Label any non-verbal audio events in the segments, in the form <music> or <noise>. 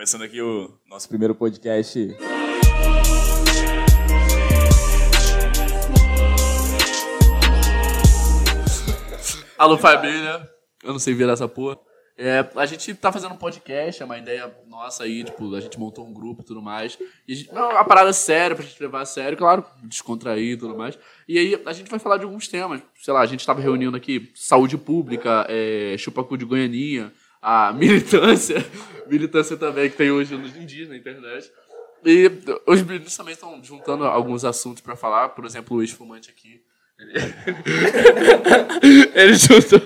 Começando aqui o nosso primeiro podcast. Alô, família. Eu não sei virar essa porra. É, a gente tá fazendo um podcast, é uma ideia nossa aí, tipo, a gente montou um grupo e tudo mais. E a gente, não, uma parada séria pra gente levar a sério, claro, descontrair e tudo mais. E aí a gente vai falar de alguns temas. Sei lá, a gente tava reunindo aqui saúde pública, é, chupacu de Goianinha, a <laughs> militância, militância também que tem hoje nos dias na internet. E os meninos também estão juntando alguns assuntos pra falar, por exemplo, o ex-fumante aqui. Ele, <laughs> ele juntou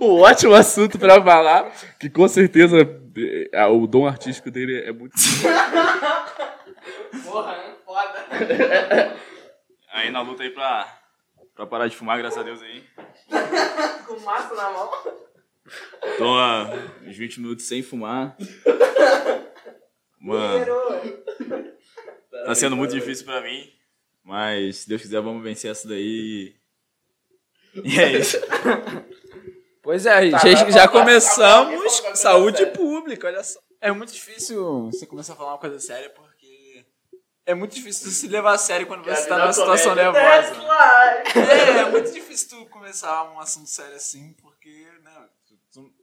um ótimo assunto pra falar, que com certeza é, o dom artístico dele é muito. <laughs> Porra, é foda. Aí na luta aí pra, pra parar de fumar, graças a Deus aí. Com maço na mão. Tô há uns 20 minutos sem fumar. Mano, tá sendo muito difícil pra mim. Mas se Deus quiser, vamos vencer essa daí. E é isso. Pois é, Tá, já, vai, já começamos saúde pública, olha só. É muito difícil você começar a falar uma coisa séria porque é muito difícil se levar a sério quando você tá numa situação nervosa. É, é muito difícil tu começar um assunto sério assim porque, né, tu- tu-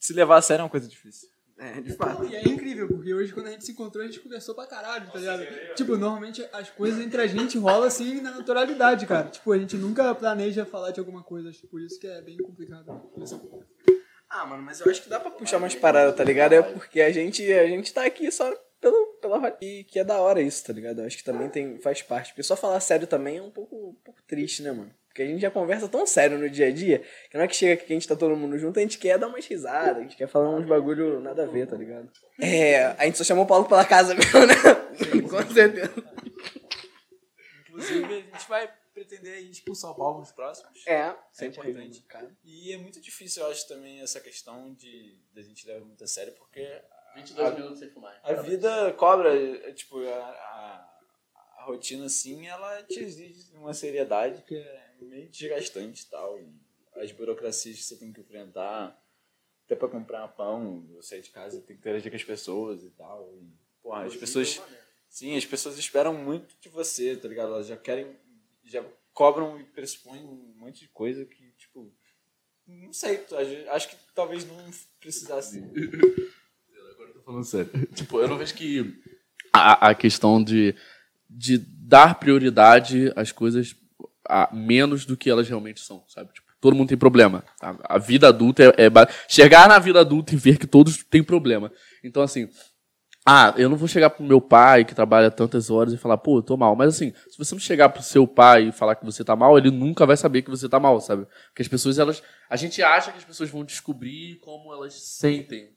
se levar a sério é uma coisa difícil. É, de fato. E é incrível, porque hoje quando a gente se encontrou, a gente conversou pra caralho, tá ligado? Tipo, normalmente as coisas entre a gente rolam assim na naturalidade, cara. Tipo, a gente nunca planeja falar de alguma coisa, acho que por isso que é bem complicado. Ah, mano, mas eu acho que dá pra puxar umas paradas, tá ligado? É porque a gente, a gente tá aqui só pelo, pela e que é da hora isso, tá ligado? Eu acho que também tem, faz parte. Porque só falar sério também é um pouco, um pouco triste, né, mano? Porque a gente já conversa tão sério no dia a dia que não é que chega aqui que a gente tá todo mundo junto, a gente quer dar umas risadas, a gente quer falar uns bagulho nada a ver, tá ligado? É, a gente só chamou o Paulo pela casa mesmo, né? Com certeza. Inclusive, a gente vai pretender ir pro São Paulo nos próximos. É, É sempre importante. cara. E é muito difícil, eu acho, também essa questão de da gente levar muito a sério, porque 22 minutos sem fumar. a vida cobra, é, tipo, a, a, a rotina, assim, ela te exige uma seriedade que é meio desgastante e tal. As burocracias que você tem que enfrentar, até pra comprar pão, eu sair de casa, tem que interagir com as pessoas e tal. E, porra, as pessoas... Sim, as pessoas esperam muito de você, tá ligado? Elas já querem, já cobram e pressupõem um monte de coisa que, tipo, não sei, acho que talvez não precisasse. Agora eu tô falando sério. <laughs> Tipo, eu não vejo que a, a questão de, de dar prioridade às coisas a menos do que elas realmente são, sabe? Tipo, todo mundo tem problema. A, a vida adulta é, é chegar na vida adulta e ver que todos têm problema. Então, assim, ah, eu não vou chegar pro meu pai que trabalha tantas horas e falar, pô, eu tô mal. Mas assim, se você não chegar pro seu pai e falar que você tá mal, ele nunca vai saber que você tá mal, sabe? Porque as pessoas, elas. A gente acha que as pessoas vão descobrir como elas sentem,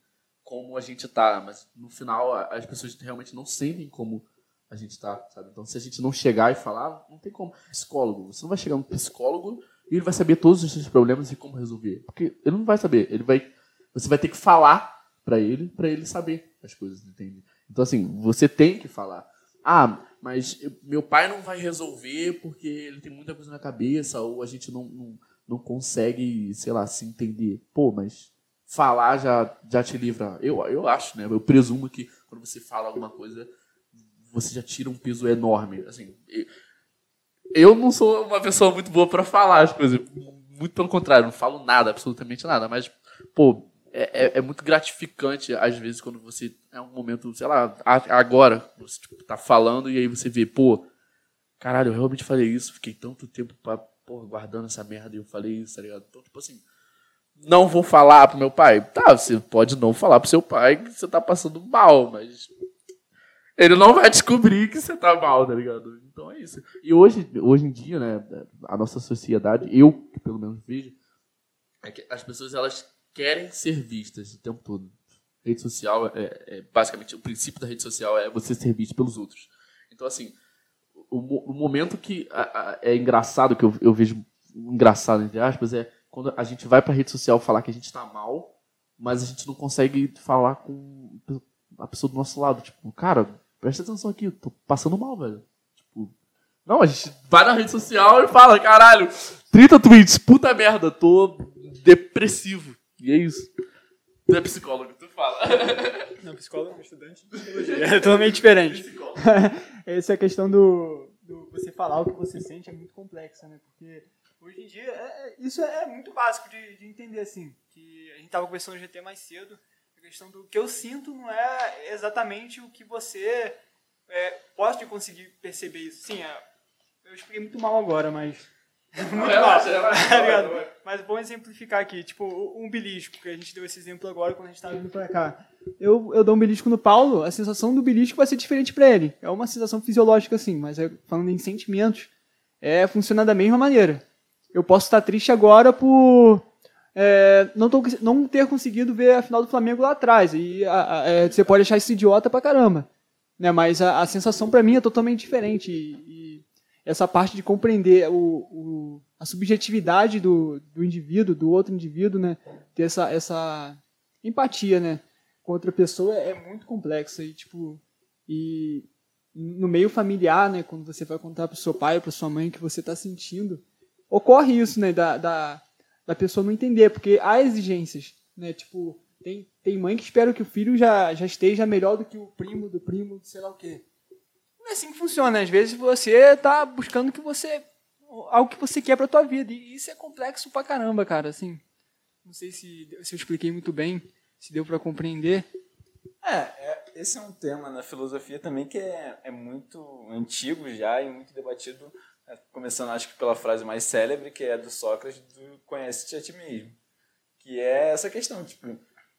como a gente tá. Mas no final, as pessoas realmente não sentem como a gente tá, sabe? Então, se a gente não chegar e falar, não tem como. Psicólogo, você não vai chegar no psicólogo e ele vai saber todos os seus problemas e como resolver. Porque ele não vai saber. Ele vai. Você vai ter que falar pra ele, pra ele saber as coisas, entende? Então, assim, você tem que falar. Ah, mas eu- meu pai não vai resolver porque ele tem muita coisa na cabeça, ou a gente não, não, não consegue, sei lá, se entender. Pô, mas falar já, já te livra. Eu, eu acho, né? Eu presumo que quando você fala alguma coisa, você já tira um peso enorme. Assim, eu não sou uma pessoa muito boa pra falar as coisas. Muito pelo contrário, não falo nada, absolutamente nada. Mas, pô, é, é- é muito gratificante, às vezes, quando você é um momento, sei lá, agora, você tipo, tá falando e aí você vê, pô, caralho, eu realmente falei isso, fiquei tanto tempo pra, porra, guardando essa merda e eu falei isso, tá ligado? Então, tipo assim, não vou falar pro meu pai. Tá, você pode não falar pro seu pai que você tá passando mal, mas ele não vai descobrir que você tá mal, tá ligado? Então é isso. E hoje, hoje em dia, né, a nossa sociedade, eu que pelo menos vejo, é que as pessoas elas querem ser vistas o tempo todo. Rede social é, é basicamente o princípio da rede social é você ser visto pelos outros. Então assim, o, o momento que a- a- é engraçado que eu, eu vejo engraçado entre aspas é quando a gente vai pra rede social falar que a gente tá mal, mas a gente não consegue falar com a pessoa do nosso lado, tipo, cara, presta atenção aqui, eu tô passando mal, velho. Tipo, não, a gente vai na rede social e fala, caralho, 30 tweets, puta merda, tô depressivo. E é isso. Tu é psicólogo, tu fala. Não, psicólogo não, estudante de psicologia. É totalmente diferente. <laughs> Essa é a questão do, do você falar o que você sente é muito complexa, né? Porque hoje em dia é- é- isso é muito básico de, de entender, assim. Que a gente tava conversando no GT mais cedo. A questão do que eu sinto não é exatamente o que você é, pode conseguir perceber isso. Sim, é, eu expliquei muito mal agora, mas. <laughs> Muito relaxa, mal, relaxa, tá. Mas vamos exemplificar aqui, tipo, o umbilisco, que a gente deu esse exemplo agora quando a gente tava vindo pra cá. Eu, eu dou um belisco no Paulo, a sensação do belisco vai ser diferente pra ele. É uma sensação fisiológica, assim, mas é- falando em sentimentos, é funciona da mesma maneira. Eu posso estar triste agora por é, não, tô- não ter conseguido ver a final do Flamengo lá atrás. E a- a- é, você pode achar isso idiota pra caramba. Né? Mas a, a sensação pra mim é totalmente diferente. E, e essa parte de compreender o, o- a subjetividade do, do indivíduo, do outro indivíduo, né? ter essa, essa empatia né? com outra pessoa é muito complexa. E, tipo, e no meio familiar, né? quando você vai contar pro seu pai ou pra sua mãe o que você está sentindo, ocorre isso, né? Da, da, da pessoa não entender, porque há exigências, né? Tipo, tem, tem mãe que espera que o filho já, já esteja melhor do que o primo do primo, sei lá o quê. Não é assim que funciona. Às vezes você tá buscando que você algo que você quer pra tua vida. E isso é complexo pra caramba, cara, assim. Não sei se, se eu expliquei muito bem, se deu pra compreender. É, é, esse é um tema na filosofia também que é, é muito antigo já e muito debatido, começando acho que pela frase mais célebre, que é a do Sócrates, do conhece-te a ti mesmo. Que é essa questão, tipo,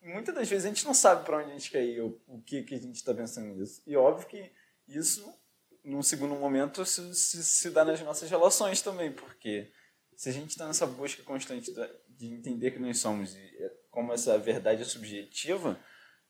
muitas das vezes a gente não sabe para onde a gente quer ir, ou o que, que a gente está pensando nisso. E óbvio que isso, num segundo momento, se, se, se dá nas nossas relações também, porque se a gente está nessa busca constante de entender que nós somos, e é, como essa verdade é subjetiva,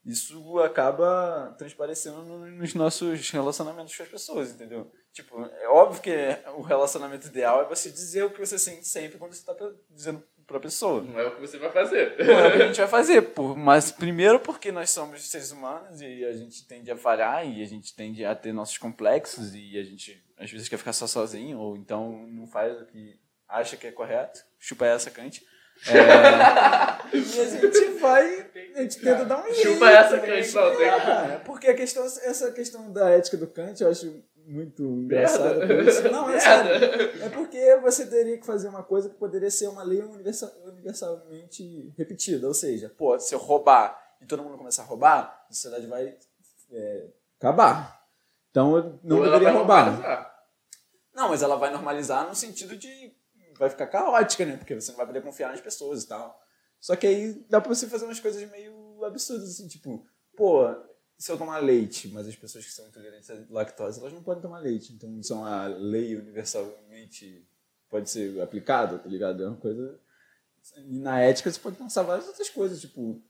isso acaba transparecendo no- nos nossos relacionamentos com as pessoas, entendeu? Tipo, é óbvio que o relacionamento ideal é você dizer o que você sente sempre quando você está dizendo para a pessoa. Não é o que você vai fazer. Não é o que a gente vai <laughs> fazer, por, mas primeiro porque nós somos seres humanos e a gente tende a falhar e a gente tende a ter nossos complexos e a gente às vezes quer ficar só sozinho ou então não faz o que acha que é correto, chupa essa cante. É, <laughs> e a gente vai, a gente tenta dar um jeito. Chupa essa, né? Kant, não, tem- É, porque a questão, essa questão da ética do Kant eu acho muito engraçada. por isso. Não, é sério. <laughs> É porque você teria que fazer uma coisa que poderia ser uma lei universal, universalmente repetida. Ou seja, pô, se eu roubar e todo mundo começar a roubar, a sociedade vai é, acabar. Então eu não Ou deveria roubar. normalizar. Não, mas ela vai normalizar no sentido de. Vai ficar caótica, né? Porque você não vai poder confiar nas pessoas e tal. Só que aí dá pra você fazer umas coisas meio absurdas, assim, tipo, pô, se eu tomar leite, mas as pessoas que são intolerantes à lactose, elas não podem tomar leite. Então isso é uma lei universalmente pode ser aplicada, tá ligado? É uma coisa. E na ética você pode pensar várias outras coisas, tipo,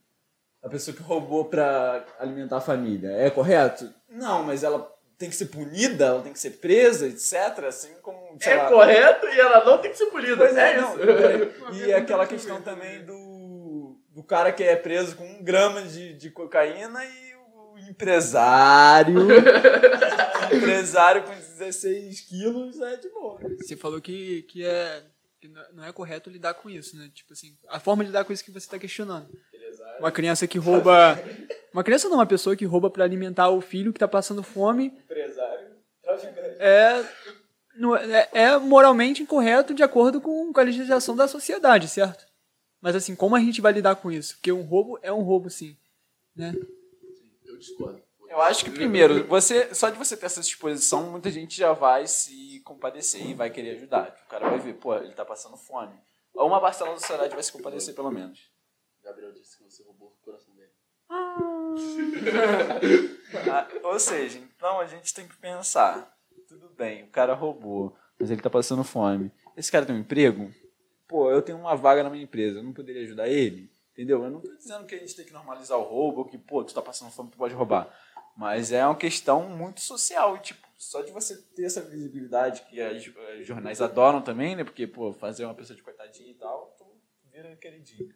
a pessoa que roubou pra alimentar a família, é correto? Não, mas ela tem que ser punida, ela tem que ser presa, etc. Assim como. É lá, correto e ela não tem que ser punida. Pois é, é não, isso. E <laughs> aquela questão também do, do cara que é preso com um grama de, de cocaína e empresário. <laughs> empresário com 16 quilos é de boa. Você falou que, que, é, que não é- não é correto lidar com isso, né? Tipo assim, a forma de lidar com isso que você está questionando. Uma criança que rouba. Uma criança não, uma pessoa que rouba para alimentar o filho que tá passando fome Empresário. é, não é, é moralmente incorreto de acordo com, com a legislação da sociedade, certo? Mas assim, como a gente vai lidar com isso? Porque um roubo é um roubo, sim. Né? Eu discordo. Eu acho que primeiro, você, só de você ter essa disposição, muita gente já vai se compadecer e vai querer ajudar. O cara vai ver, pô, ele tá passando fome. Ou uma parcela da sociedade vai se compadecer pelo menos. Gabriel disse que você roubou o coração dele. <laughs> Ah, ou seja, então a gente tem que pensar. Tudo bem, o cara roubou, mas ele tá passando fome. Esse cara tem um emprego? Pô, eu tenho uma vaga na minha empresa, eu não poderia ajudar ele? Entendeu? Eu não tô dizendo que a gente tem que normalizar o roubo, ou que, pô, tu tá passando fome, tu pode roubar. Mas é uma questão muito social. E, tipo, só de você ter essa visibilidade que os jornais adoram também, né? Porque, pô, fazer uma pessoa de coitadinha e tal, tu vira queridinho.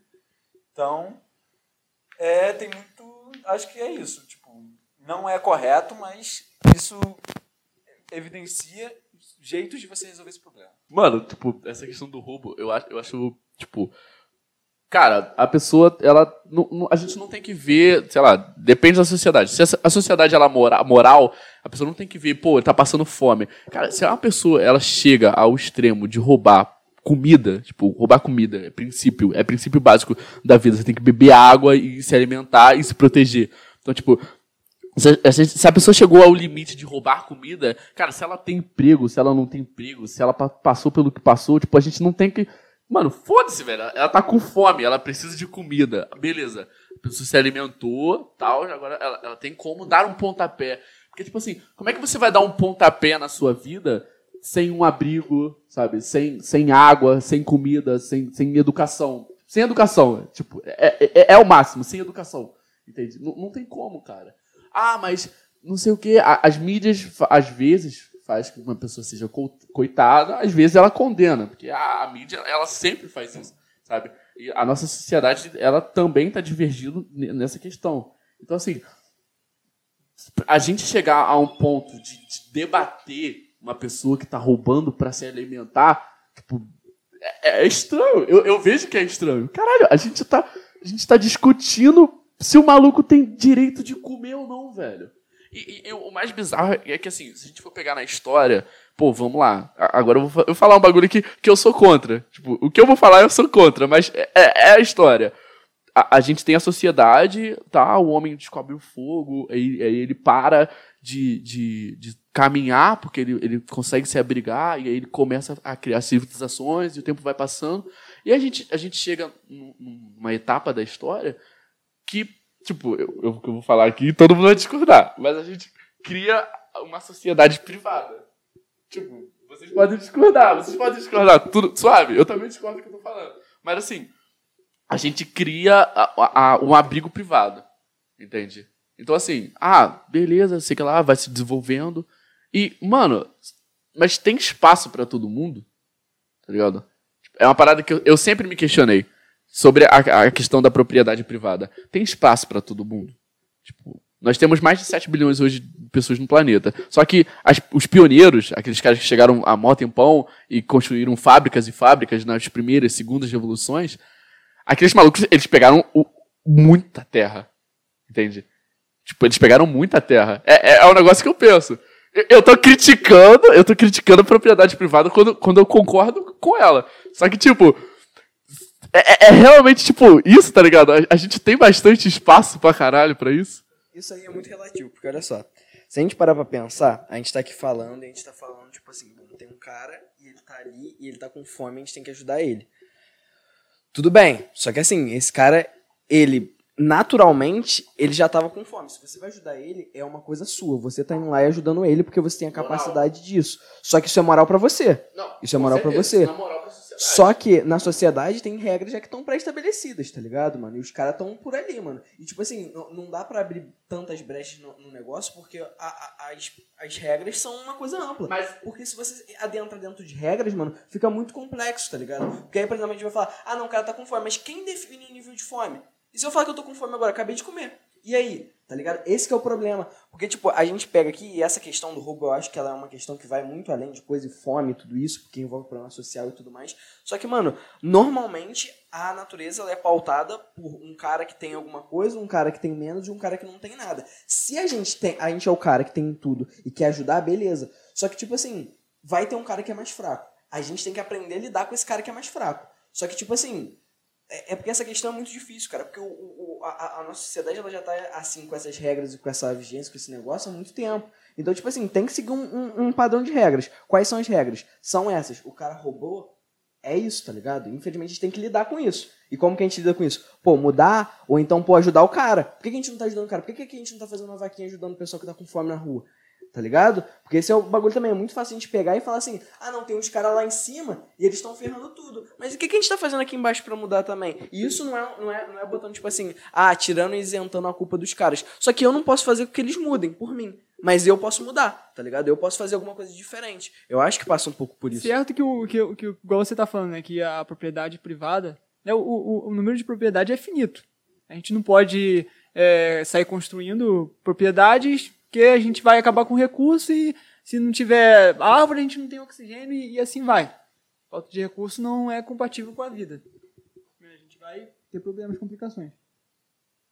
Então, é, tem muito. Acho que é isso. Tipo, não é correto, mas isso evidencia jeitos de você resolver esse problema. Mano, tipo, essa questão do roubo, eu acho, eu acho tipo, Cara, a pessoa, ela. a gente não tem que ver, sei lá, depende da sociedade. Se a sociedade ela mora, moral, a pessoa não tem que ver, pô, ele tá passando fome. Cara, se uma pessoa ela chega ao extremo de roubar comida, tipo, roubar comida é princípio, é princípio básico da vida. Você tem que beber água e se alimentar e se proteger. Então, tipo, se, a pessoa chegou ao limite de roubar comida, cara, se ela tem emprego, se ela não tem emprego, se ela pa- passou pelo que passou, tipo, a gente não tem que. Mano, foda-se, velho. Ela- tá com fome, ela precisa de comida. Beleza. A pessoa se alimentou, tal, agora ela, ela tem como dar um pontapé. Porque, tipo assim, como é que você vai dar um pontapé na sua vida sem um abrigo, sabe? Sem, sem água, sem comida, sem, sem educação. Sem educação, tipo, é, é, é o máximo, sem educação. Entende? Não, não tem como, cara. Ah, mas não sei o quê. As mídias, às vezes, faz que uma pessoa seja co- coitada, às vezes ela condena, porque a, a mídia, ela sempre faz isso, sabe? E a nossa sociedade, ela também está divergindo nessa questão. Então, assim, a gente chegar a um ponto de, de debater uma pessoa que está roubando para se alimentar, tipo, é, é estranho. Eu, eu vejo que é estranho. Caralho, a gente tá, a gente tá discutindo se o maluco tem direito de comer ou não, velho. E, e- e o mais bizarro é que, assim, se a gente for pegar na história, pô, vamos lá. Agora eu vou, eu vou falar um bagulho que, que eu sou contra. Tipo, o que eu vou falar eu sou contra, mas é, é- é a história. A, a gente tem a sociedade, tá? O homem descobre o fogo, aí, aí ele para de, de, de caminhar, porque ele, ele consegue se abrigar, e aí ele começa a criar civilizações, e o tempo vai passando. E a gente, a gente chega num- numa etapa da história que, tipo, eu, eu, eu vou falar aqui, todo mundo vai discordar, mas a gente cria uma sociedade privada. Tipo, vocês podem discordar, vocês podem discordar, tudo suave, eu também discordo do que eu tô falando. Mas assim, a gente cria a- a- um abrigo privado, entende? Então assim, ah, beleza, sei que lá, vai se desenvolvendo. E, mano, mas tem espaço pra todo mundo, tá ligado? É uma parada que eu, eu sempre me questionei sobre a, a questão da propriedade privada. Tem espaço pra todo mundo? Tipo, nós temos mais de 7 bilhões hoje de pessoas no planeta. Só que as- os pioneiros, aqueles caras que chegaram a mó tempão e construíram fábricas e fábricas nas primeiras, segundas revoluções, aqueles malucos, eles pegaram o- muita terra. Entende? Tipo, eles pegaram muita terra. É, é, é um negócio que eu penso. Eu, eu tô criticando, eu tô criticando a propriedade privada quando, quando eu concordo com ela. Só que, tipo, é, é- é realmente, tipo, isso, tá ligado? A, a gente tem bastante espaço pra caralho pra isso. Isso aí é muito relativo, porque olha só. Se a gente parar pra pensar, a gente tá aqui falando e a gente tá falando, tipo assim, bom, tem um cara e ele tá ali e ele tá com fome, a gente tem que ajudar ele. Tudo bem, só que assim, esse cara, ele, naturalmente, ele já tava com fome. Se você vai ajudar ele, é uma coisa sua. Você tá indo lá e ajudando ele porque você tem a capacidade disso. Só que isso é moral pra você. Não, Isso é moral pra você. Só que na sociedade tem regras já que estão pré-estabelecidas, tá ligado, mano? E os caras estão por ali, mano. E tipo assim, não, não dá pra abrir tantas brechas no, no negócio porque a- a- as, as regras são uma coisa ampla. Mas- Porque se você adentra dentro de regras, mano, fica muito complexo, tá ligado? Porque aí, por exemplo, a gente vai falar, ah não, o cara tá com fome, mas quem define o nível de fome? E se eu falar que eu tô com fome agora, acabei de comer? E aí? Tá ligado? Esse é o problema. Porque, tipo, a gente pega aqui, e essa questão do roubo, eu acho que ela é uma questão que vai muito além de coisa e fome e tudo isso, porque envolve problema social e tudo mais. Só que, mano, normalmente a natureza é pautada por um cara que tem alguma coisa, um cara que tem menos e um cara que não tem nada. Se a gente tem, a gente é o cara que tem tudo e quer ajudar, beleza. Só que, tipo assim, vai ter um cara que é mais fraco. A gente tem que aprender a lidar com esse cara que é mais fraco. Só que, tipo assim, é, é porque essa questão é muito difícil, cara. Porque o, o- a, a nossa sociedade ela já tá assim, com essas regras e com essa vigência, com esse negócio há muito tempo. Então, tipo assim, tem que seguir um, um- um padrão de regras. Quais são as regras? São essas. O cara roubou, é isso, tá ligado? Infelizmente a gente tem que lidar com isso. E como que a gente lida com isso? Pô, mudar, ou então, pô, ajudar o cara. Por que, que a gente não tá ajudando o cara? Por que, que a gente não tá fazendo uma vaquinha ajudando o pessoal que tá com fome na rua? Tá ligado? Porque esse é o bagulho também. É muito fácil a gente pegar e falar assim: ah, não, tem uns caras lá em cima e eles estão ferrando tudo. Mas o que, que a gente tá fazendo aqui embaixo pra mudar também? E isso não é, não, é, não é botando, tipo assim, ah, tirando e isentando a culpa dos caras. Só que eu não posso fazer com que eles mudem por mim. Mas eu posso mudar, tá ligado? Eu posso fazer alguma coisa diferente. Eu acho que passa um pouco por isso. Certo que o que, que igual você tá falando, né, que a propriedade privada, né, o, o, o número de propriedade é finito. A gente não pode é, sair construindo propriedades que a gente vai acabar com recurso e se não tiver árvore a gente não tem oxigênio e, e assim vai. Falta de recurso não é compatível com a vida. A gente vai ter problemas, complicações.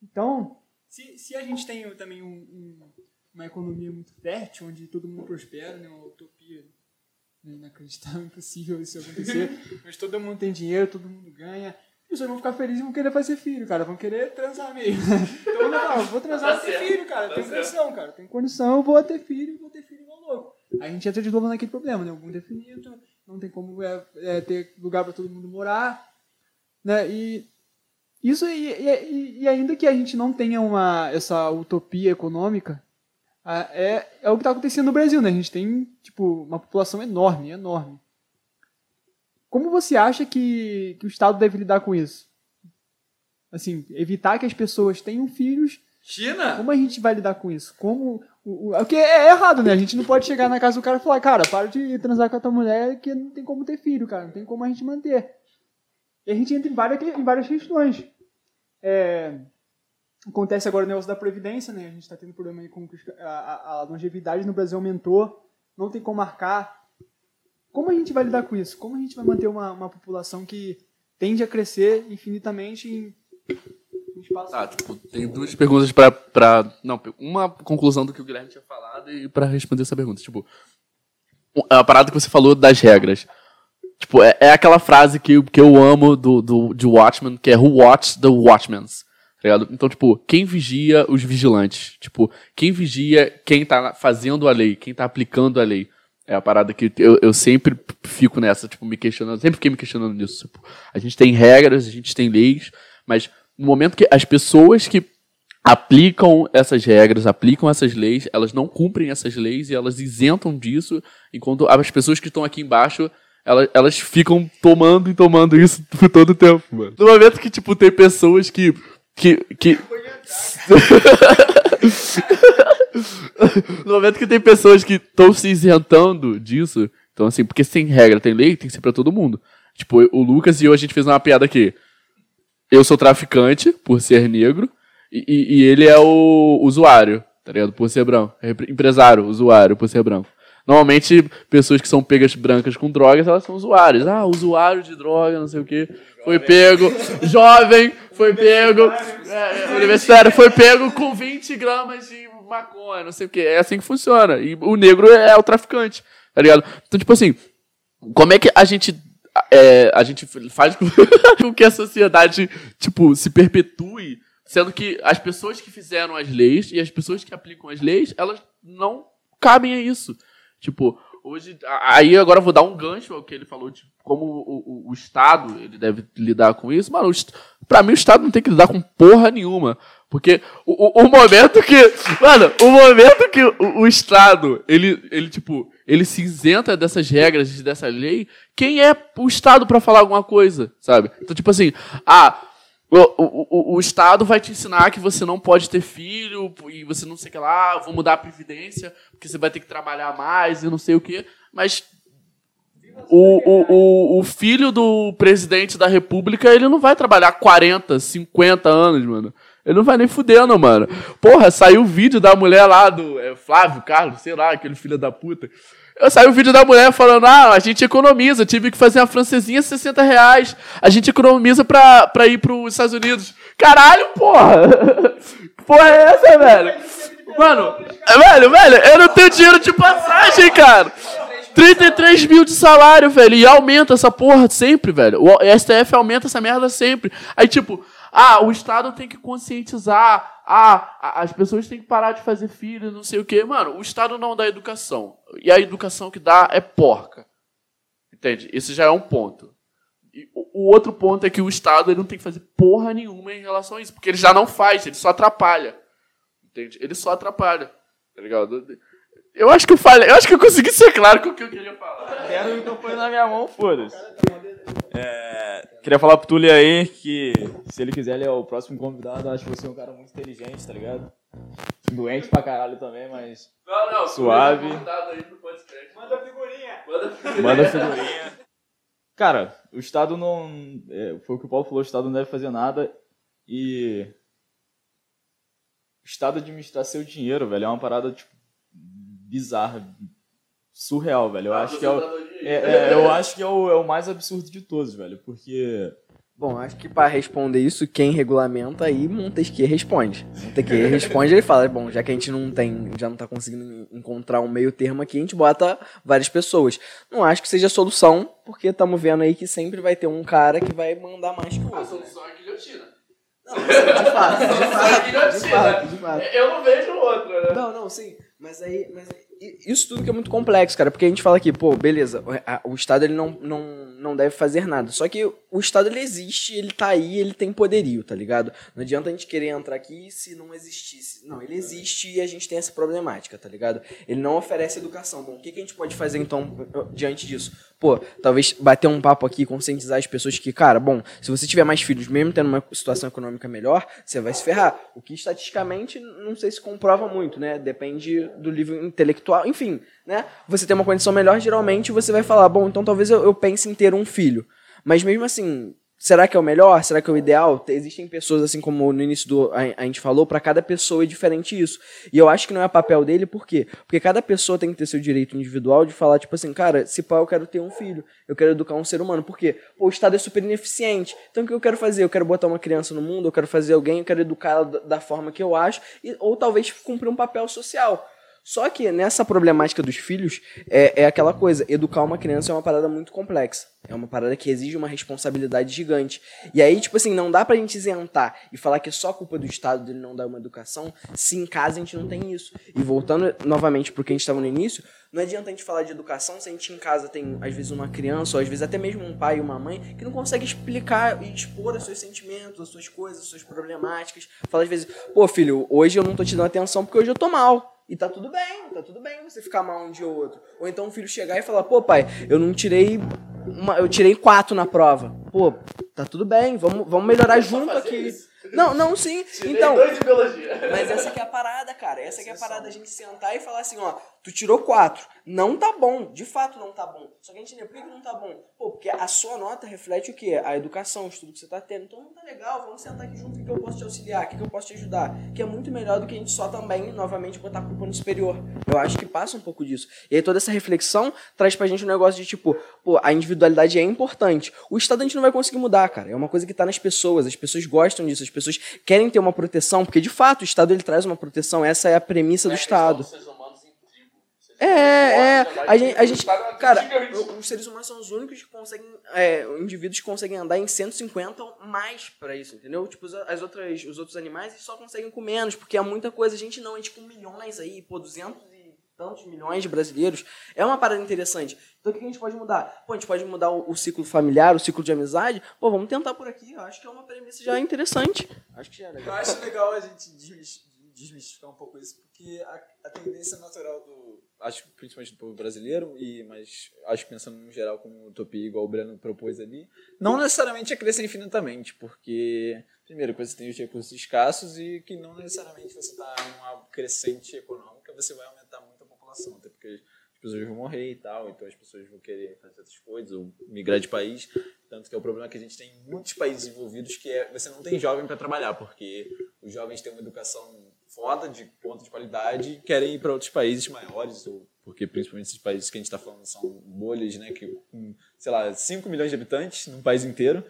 Então, se, se a gente tem também um- um- uma economia muito fértil, onde todo mundo prospera, né, uma utopia né, inacreditável, <laughs> impossível isso acontecer, <laughs> mas todo mundo tem dinheiro, todo mundo ganha, as pessoas vão ficar felizes e vão querer fazer filho, cara, vão querer transar mesmo. <laughs> Então, não, vou transar Tá e ter filho, cara, tá tem condição, cara, tem condição, eu vou ter filho, vou ter filho igual louco. Aí a gente entra de novo naquele problema, né, algum definido, não tem como é, é, ter lugar para todo mundo morar, né, e isso e, e, e ainda que a gente não tenha uma essa utopia econômica, é, é o que está acontecendo no Brasil, né? A gente tem tipo uma população enorme, enorme. Como você acha que, que o Estado deve lidar com isso? Assim, evitar que as pessoas tenham filhos. China? Como a gente vai lidar com isso? Como o, o, porque é errado, né? A gente não pode chegar na casa do cara e falar, cara, para de transar com a tua mulher que não tem como ter filho, cara, não tem como a gente manter. E a gente entra em várias, em várias questões. É, acontece agora o negócio da Previdência, né? A gente está tendo problema aí com que a, a- a longevidade no Brasil aumentou, não tem como marcar. Como a gente vai lidar com isso? Como a gente vai manter uma, uma população que tende a crescer infinitamente em? Tá, tipo, tem duas perguntas pra. Não, uma conclusão do que o Guilherme tinha falado e pra responder essa pergunta. Tipo, a parada que você falou das regras. Tipo, é, é aquela frase que, que eu amo do, do, de Watchmen, que é Who Watch the Watchmen. Tá? Então, tipo, quem vigia os vigilantes? Tipo, quem vigia quem tá fazendo a lei, quem tá aplicando a lei? É a parada que eu, eu sempre fico nessa, tipo, me questionando, sempre fiquei me questionando nisso. Tipo, a gente tem regras, a gente tem leis, mas no momento que as pessoas que aplicam essas regras, aplicam essas leis, elas não cumprem essas leis e elas isentam disso, enquanto as pessoas que estão aqui embaixo, elas, elas ficam tomando e tomando isso por <laughs> todo o tempo, mano. No momento que, tipo, tem pessoas que. que, que... <laughs> <laughs> no momento que tem pessoas que estão se isentando disso, então assim, porque sem regra, tem lei, tem que ser pra todo mundo. Tipo, o Lucas e eu, a gente fez uma piada aqui. Eu sou traficante, por ser negro, e, e- e ele é o usuário, tá ligado? Por ser branco. É empre- Empresário, usuário, por ser branco. Normalmente, pessoas que são pegas brancas com drogas, elas são usuários. Ah, usuário de droga, não sei o quê. Foi pego, jovem, foi pego, é, é, universitário, foi pego com 20 gramas de maconha, não sei o quê. É assim que funciona. E o negro é o traficante, tá ligado? Então, tipo assim, como é que a gente é, a gente faz <laughs> com que a sociedade tipo se perpetue sendo que as pessoas que fizeram as leis e as pessoas que aplicam as leis elas não cabem a isso tipo hoje aí agora eu vou dar um gancho ao que ele falou de como o, o, o estado ele deve lidar com isso mano pra mim o estado não tem que lidar com porra nenhuma porque o, o, o momento que mano o momento que o, o estado ele ele tipo ele se isenta dessas regras, dessa lei, quem é o Estado para falar alguma coisa, sabe? Então, tipo assim, ah, o, o, o, Estado vai te ensinar que você não pode ter filho e você não sei o que lá, vou mudar a previdência, porque você vai ter que trabalhar mais e não sei o que, mas o, o, o, o filho do presidente da república, ele não vai trabalhar 40, 50 anos, mano. Ele não vai nem fudendo, mano. Porra, saiu o vídeo da mulher lá do é, Flávio Carlos, sei lá, aquele filho da puta. Eu saiu o vídeo da mulher falando, ah, a gente economiza, tive que fazer uma francesinha 60 reais. A gente economiza pra, pra ir pros Estados Unidos. Caralho, porra! <laughs> Porra é essa, velho? Mano, velho, velho, eu não tenho dinheiro de passagem, cara. 33 mil de salário, velho. E aumenta essa porra sempre, velho. O STF aumenta essa merda sempre. Aí, tipo, ah, o Estado tem que conscientizar. Ah, as pessoas têm que parar de fazer filho, não sei o quê. Mano, o Estado não dá educação. E a educação que dá é porca. Entende? Esse já é um ponto. E o outro ponto é que o Estado ele não tem que fazer porra nenhuma em relação a isso. Porque ele já não faz, ele só atrapalha. Entende? Ele só atrapalha. Tá ligado? Eu acho que eu falei, eu acho que eu consegui ser claro com o que eu queria falar. Deram o microfone na minha mão, foda-se. É, queria falar pro Túlio aí que se ele quiser, ele é o próximo convidado. Acho que você é um cara muito inteligente, tá ligado? Doente pra caralho também, mas Não, não, Suave. Aí pro podcast. Manda figurinha. Manda manda figurinha. Cara, o Estado não. é, foi o que o Paulo falou: o Estado não deve fazer nada e. O Estado administrar seu dinheiro, velho, é uma parada, tipo, bizarra, surreal, velho. Eu acho que é o. É, é, eu acho que é o, é o mais absurdo de todos, velho. Porque Bom, acho que para responder isso, quem regulamenta aí, Montesquieu responde. Montesquieu <laughs> responde ele fala, bom, já que a gente não tem, já não tá conseguindo encontrar um meio termo aqui, a gente bota várias pessoas. Não acho que seja a solução, porque estamos vendo aí que sempre vai ter um cara que vai mandar mais que o A outro. né? solução é a guilhotina. De fato, de Solução é a fato, de guilhotina. fato, de fato. Eu não vejo outra, né? Não, não, sim. Mas aí, mas aí- isso tudo que é muito complexo, cara. Porque a gente fala aqui, pô, beleza, o- Estado ele não, não, não deve fazer nada. Só que o Estado ele existe, ele tá aí, ele tem poderio, tá ligado? Não adianta a gente querer entrar aqui se não existisse. Não, ele existe e a gente tem essa problemática, tá ligado? Ele não oferece educação. Bom, o que, que a gente pode fazer então diante disso? Pô, talvez bater um papo aqui, conscientizar as pessoas que, cara, bom, se você tiver mais filhos, mesmo tendo uma situação econômica melhor, você vai se ferrar. O que estatisticamente não sei se comprova muito, né? Depende do nível intelectual, enfim, né? Você tem uma condição melhor, geralmente você vai falar, bom, então talvez eu, eu pense em ter um filho. Mas mesmo assim, será que é o melhor? Será que é o ideal? Te- Existem pessoas, assim como no início do a, a gente falou, para cada pessoa é diferente isso. E eu acho que não é papel dele, por quê? Porque cada pessoa tem que ter seu direito individual de falar, tipo assim, cara, se pá, eu quero ter um filho, eu quero educar um ser humano. Por quê? O Estado é super ineficiente. Então o que eu quero fazer? Eu quero botar uma criança no mundo, eu quero fazer alguém, eu quero educá-la da forma que eu acho, e, ou talvez cumprir um papel social. Só que nessa problemática dos filhos, é, é aquela coisa, educar uma criança é uma parada muito complexa. É uma parada que exige uma responsabilidade gigante. E aí, tipo assim, não dá pra gente isentar e falar que é só culpa do Estado dele não dar uma educação, se em casa a gente não tem isso. E voltando novamente pro que a gente estava no início, não adianta a gente falar de educação se a gente em casa tem, às vezes, uma criança, ou às vezes até mesmo um pai e uma mãe, que não consegue explicar e expor os seus sentimentos, as suas coisas, as suas problemáticas. Fala às vezes, pô, filho, hoje eu não tô te dando atenção porque hoje eu tô mal. E tá tudo bem, tá tudo bem você ficar mal um dia ou outro. Ou então o filho chegar e falar, pô, pai, eu não tirei. Uma, eu tirei quatro na prova. Pô, tá tudo bem, vamos, vamos melhorar junto aqui. Não, não, sim. Então. de biologia. Mas essa que é a parada, cara. Essa que é a parada, a gente sentar e falar assim, ó, tu tirou quatro. Não tá bom, de fato não tá bom. Só que a gente entende, por que não tá bom? Pô, porque a sua nota reflete o quê? A educação, o estudo que você tá tendo. Então não tá legal, vamos sentar aqui junto, o que, que eu posso te auxiliar, o que, que eu posso te ajudar. Que é muito melhor do que a gente só também, novamente, botar a culpa no superior. Eu acho que passa um pouco disso. E aí toda essa reflexão traz pra gente um negócio de tipo, pô, a individualidade é importante. O Estado a gente não vai conseguir mudar, cara. É uma coisa que tá nas pessoas, as pessoas gostam disso, as pessoas querem ter uma proteção, porque de fato o Estado ele traz uma proteção, essa é a premissa do Estado. É, é, a gente, a gente cara, o- os seres humanos são os únicos que conseguem, é, indivíduos que conseguem andar em 150 ou mais pra isso, entendeu? Tipo, os- as outras, os outros animais só conseguem com menos, porque é muita coisa, a gente não, a gente com milhões aí, pô, 200 e tantos milhões de brasileiros, é uma parada interessante. Então o que a gente pode mudar? Pô, a gente pode mudar o, o ciclo familiar, o ciclo de amizade, pô, vamos tentar por aqui, eu acho que é uma premissa já interessante. Acho que já é Eu legal. acho legal a gente desmistificar um pouco isso, porque a, a tendência natural do. Acho que principalmente do povo brasileiro, e, mas acho que pensando no geral como utopia, igual o Breno propôs ali, não necessariamente é crescer infinitamente, porque, primeiro, você tem os recursos escassos e que não necessariamente você está numa crescente econômica, você vai aumentar muito a população, até porque as pessoas vão morrer e tal, então as pessoas vão querer fazer outras coisas, ou migrar de país. Tanto que é o problema que a gente tem em muitos países envolvidos, que é você não tem jovem para trabalhar, porque os jovens têm uma educação foda, de ponta de qualidade, e querem ir para outros países maiores, ou porque principalmente esses países que a gente está falando são bolhas, né, que sei lá, 5 milhões de habitantes num país inteiro,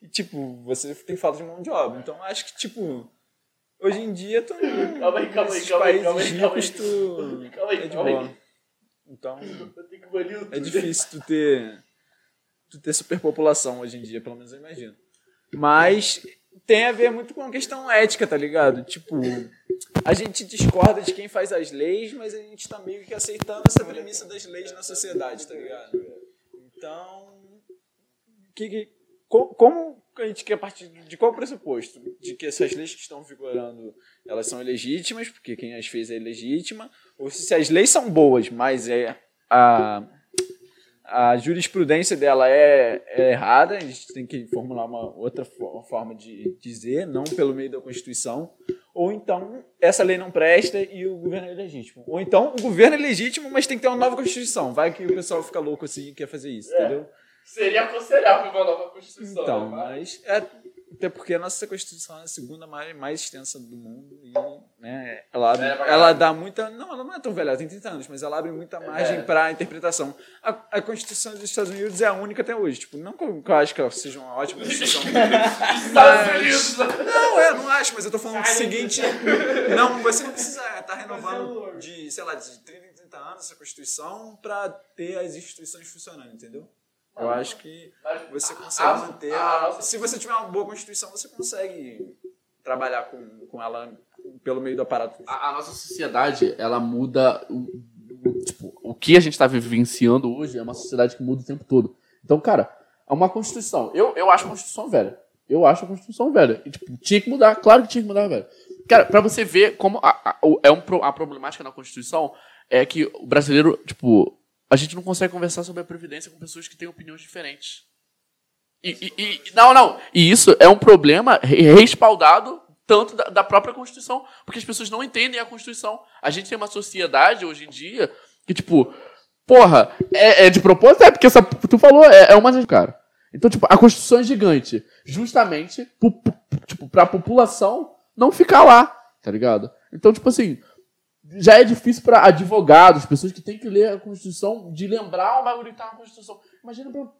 e tipo, você tem falta de mão de obra. Então acho que, tipo, hoje em dia, tu, Calma aí, calma aí, calma aí, calma aí, calma aí. tu Calma aí, é calma aí. Então, é difícil tu ter, tu ter superpopulação hoje em dia, pelo menos eu imagino. Mas tem a ver muito com a questão ética, tá ligado? Tipo, a gente discorda de quem faz as leis, mas a gente tá meio que aceitando essa premissa das leis na sociedade, tá ligado? Então, que, que- co- como a gente quer partir de qual pressuposto? De que essas leis que estão vigorando, elas são ilegítimas, porque quem as fez é ilegítima, ou se as leis são boas, mas é a a jurisprudência dela é, é errada, a gente tem que formular uma outra fo- forma de dizer, não pelo meio da Constituição, ou então essa lei não presta e o governo é ilegítimo. Ou então o governo é legítimo, mas tem que ter uma nova Constituição. Vai que o pessoal fica louco assim e quer fazer isso, entendeu? Seria aconselhável uma nova Constituição. Então, né? mas é, Até porque a nossa Constituição é a segunda mais, mais extensa do mundo e né, ela, abre- ela dá muita. Não, ela não é tão velha, ela tem 30 anos, mas ela abre muita margem para interpretação. A, a Constituição dos Estados Unidos é a única até hoje. Tipo, não que eu, que eu acho que ela seja uma ótima Constituição. <laughs> mas, não, é, não acho, mas eu tô falando o seguinte. <laughs> Não, você não precisa estar renovando de, sei lá, de 30 em 30 anos essa Constituição para ter as instituições funcionando, entendeu? Eu acho que você consegue manter. a- se você tiver uma boa Constituição, você consegue trabalhar com, com ela pelo meio do aparato. A, a nossa sociedade, ela muda. O, o- tipo, o que a gente está vivenciando hoje é uma sociedade que muda o tempo todo. Então, cara, é uma Constituição. Eu, eu acho a Constituição velha. Eu acho a Constituição velha. E, tipo, tinha que mudar. Claro que tinha que mudar, velho. Cara, pra você ver como a, a, é um, a problemática na Constituição é que o brasileiro, tipo, a gente não consegue conversar sobre a Previdência com pessoas que têm opiniões diferentes. E, e- e- não, não. E isso é um problema re- respaldado tanto da, da própria Constituição, porque as pessoas não entendem a Constituição. A gente tem uma sociedade hoje em dia que, tipo, porra, é, é de propósito? É, porque essa, tu falou, é, é uma. Cara. Então, tipo, a Constituição é gigante, justamente tipo, pra população não ficar lá, tá ligado? Então, tipo assim, já é difícil pra advogados, pessoas que têm que ler a Constituição, de lembrar o bagulho que tá na Constituição. Imagina pra,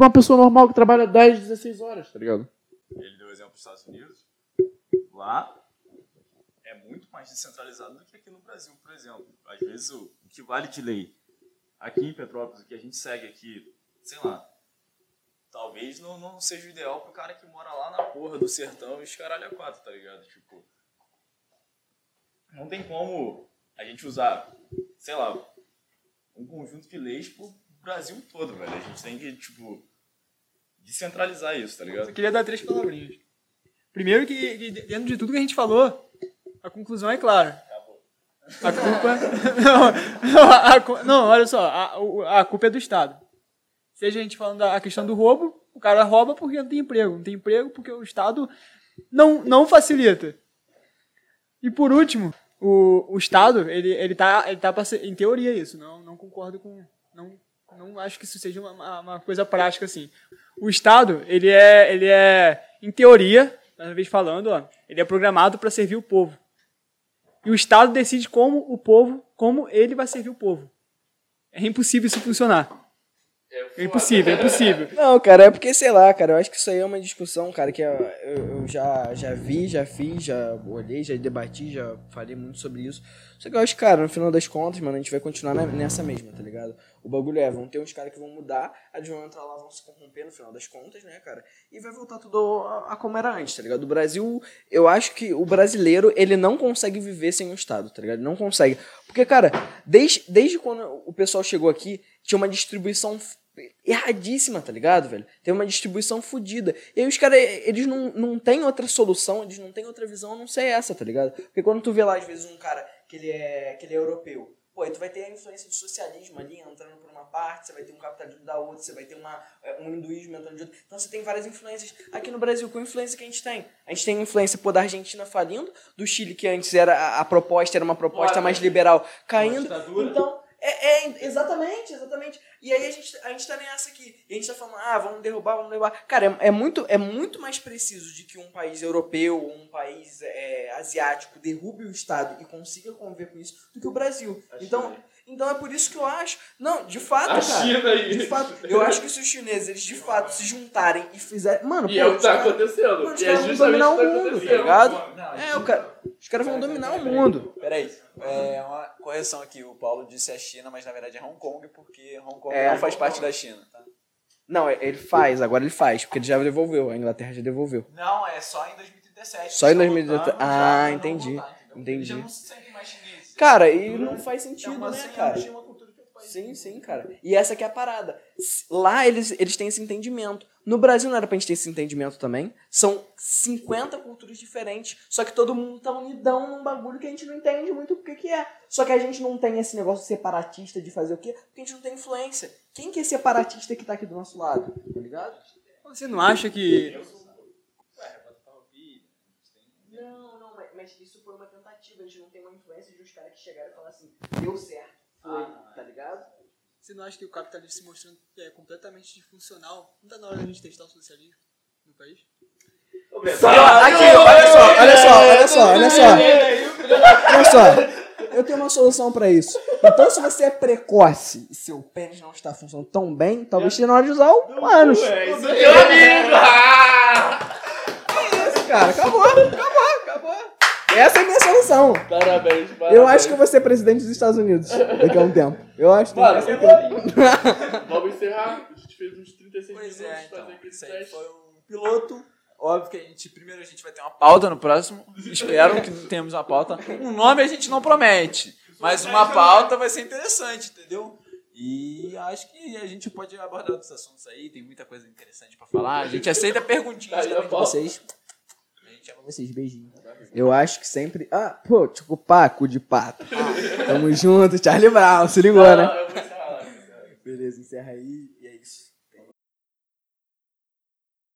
uma pessoa normal que trabalha 10, 16 horas, tá ligado? Ele deu exemplo dos Estados Unidos. Lá é muito mais descentralizado do que aqui no Brasil, por exemplo. Às vezes o, que vale de lei aqui em Petrópolis, o que a gente segue aqui, sei lá, talvez não, não seja o ideal pro cara que mora lá na porra do sertão e os a quatro, tá ligado? Tipo, não tem como a gente usar, sei lá, um conjunto de leis pro Brasil todo, velho. A gente tem que, tipo, descentralizar isso, tá ligado? Eu queria dar três palavrinhas. Primeiro que, que dentro de tudo que a gente falou, a conclusão é clara. A culpa. <laughs> Não, não, a não, olha só, a, a culpa é do Estado. Seja a gente falando da a questão do roubo, o cara rouba porque não tem emprego. Não tem emprego porque o Estado não, não facilita. E por último, o, o Estado, ele, ele tá, ele tá em teoria isso, não, não concordo com. Não, não acho que isso seja uma- uma, uma coisa prática assim. O Estado, ele é, ele é, em teoria, mais uma vez falando, ó, ele é programado para servir o povo. E o Estado decide como o povo, como ele vai servir o povo. É impossível isso funcionar. É impossível, é impossível. <laughs> Não, cara, é porque, sei lá, cara, eu acho que isso aí é uma discussão, cara, que eu, eu, já, já vi, já fiz, já olhei, já debati, já falei muito sobre isso. Só que eu acho, cara, no final das contas, mano, a gente vai continuar nessa mesma, tá ligado? O bagulho é, vão ter uns caras que vão mudar, eles vão entrar lá, vão se corromper no final das contas, né, cara? E vai voltar tudo a, a como era antes, tá ligado? O Brasil, eu acho que o brasileiro, ele não consegue viver sem o Estado, tá ligado? Não consegue. Porque, cara, desde, desde quando o pessoal chegou aqui, tinha uma distribuição erradíssima, tá ligado, velho? Tem uma distribuição fodida. E aí os caras, eles não, não têm outra solução, eles não têm outra visão, a não sei essa, tá ligado? Porque quando tu vê lá, às vezes, um cara que ele é, que ele é europeu, pô, aí tu vai ter a influência do socialismo ali, entrando por uma parte, você vai ter um capitalismo da outra, você vai ter uma, é, um hinduísmo entrando de outra. Então você tem várias influências. Aqui no Brasil, qual influência que a gente tem? A gente tem influência, pô, da Argentina falindo, do Chile, que antes era, a, a proposta era uma proposta mais liberal, caindo. Então, é, é, exatamente, exatamente. E aí a gente, a gente tá nessa aqui. E a gente tá falando, ah, vamos derrubar, vamos derrubar. Cara, é, é muito, é muito mais preciso de que um país europeu ou um país é, asiático derrube o Estado e consiga conviver com isso do que o Brasil. Então, então é por isso que eu acho. Não, de fato, A cara. China aí. De fato, eu acho que se os chineses, eles de fato se juntarem e fizerem. Mano, E pô, é o que tá caras- acontecendo. Mano, E é justamente dominar o que tá mundo, tá acontecendo. ligado? Não, É, o cara, os caras vão dominar o mundo. Peraí, é uma correção aqui. O Paulo disse a China, mas na verdade é Hong Kong, porque Hong Kong É. não faz parte da China, tá? Não, ele faz, agora ele faz, porque ele já devolveu, a Inglaterra já devolveu. Não, é só em 2037. Só em Eles 2037. estão lutando Ah, entendi. voltar? Entendi. Já não se mais. Cara, e não faz É sentido, uma né, cara? Sim, sim, cara. E essa que é a parada. Lá eles, eles têm esse entendimento. No Brasil não era pra gente ter esse entendimento também. São 50 culturas diferentes. Só que todo mundo tá unidão num bagulho que a gente não entende muito o que, que é. Só que a gente não tem esse negócio separatista de fazer o quê? Porque a gente não tem influência. Quem que é separatista que tá aqui do nosso lado? Tá ligado? Você não acha que. Não, não, mas, mas isso foi uma tentativa. A gente não tem uma influência de uns caras que chegaram e falaram assim, deu certo. Foi, tá ligado? Você não acha que o capitalismo se mostrando é, completamente disfuncional? Não tá na hora da gente testar o socialismo no país? Aqui, olha só, olha só, olha só, olha só. Olha só. Eu tenho uma solução pra isso. Então, se você é precoce e seu pênis não está funcionando tão bem, talvez seja na hora de usar o ânus. Meu amigo! Ah! Isso, cara. Acabou, acabou, acabou. Essa é a minha solução. Parabéns, parabéns. Eu acho que eu vou ser presidente dos Estados Unidos daqui a um tempo. Eu acho que Mano, tem essa Vamos encerrar. A gente fez uns 36 Pois minutos é, então. aí foi um piloto. Óbvio que a gente, primeiro a gente vai ter uma pauta no próximo. Espero que tenhamos uma pauta. Um nome a gente não promete, mas uma pauta vai ser interessante, entendeu? E acho que a gente pode abordar outros assuntos aí, tem muita coisa interessante pra falar. A gente aceita perguntinhas também de vocês. Gente ama vocês, beijinho. Eu acho que sempre. Ah, pô, tipo, paco de pato. Tamo junto, Charlie Brown, se ligou, né? Beleza, encerra aí.